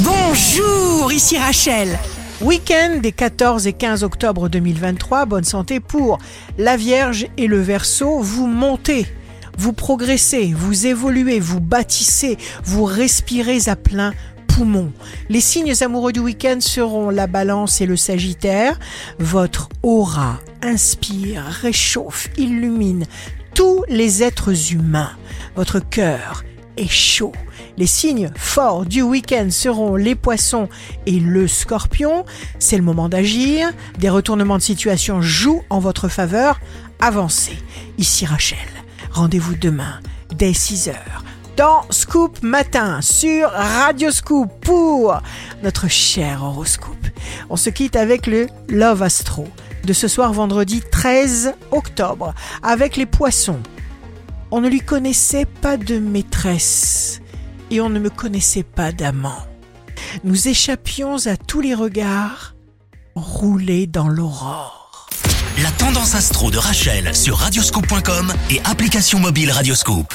Bonjour, ici Rachel. Week-end des 14 et 15 octobre 2023, bonne santé pour la Vierge et le Verseau, vous montez, vous progressez, vous évoluez, vous bâtissez, vous respirez à plein poumon. Les signes amoureux du week-end seront la balance et le sagittaire. Votre aura inspire, réchauffe, illumine tous les êtres humains. Votre cœur est chaud. Les signes forts du week-end seront les poissons et le scorpion. C'est le moment d'agir. Des retournements de situation jouent en votre faveur. Avancez. Ici Rachel. Rendez-vous demain dès 6 heures dans Scoop Matin sur Radio Scoop pour notre cher horoscope. On se quitte avec le Love Astro de ce soir vendredi 13 octobre avec les poissons. On ne lui connaissait pas de maîtresse et on ne me connaissait pas d'amant. Nous échappions à tous les regards, roulés dans l'aurore. La tendance astro de Rachel sur radioscope.com et application mobile Radioscope.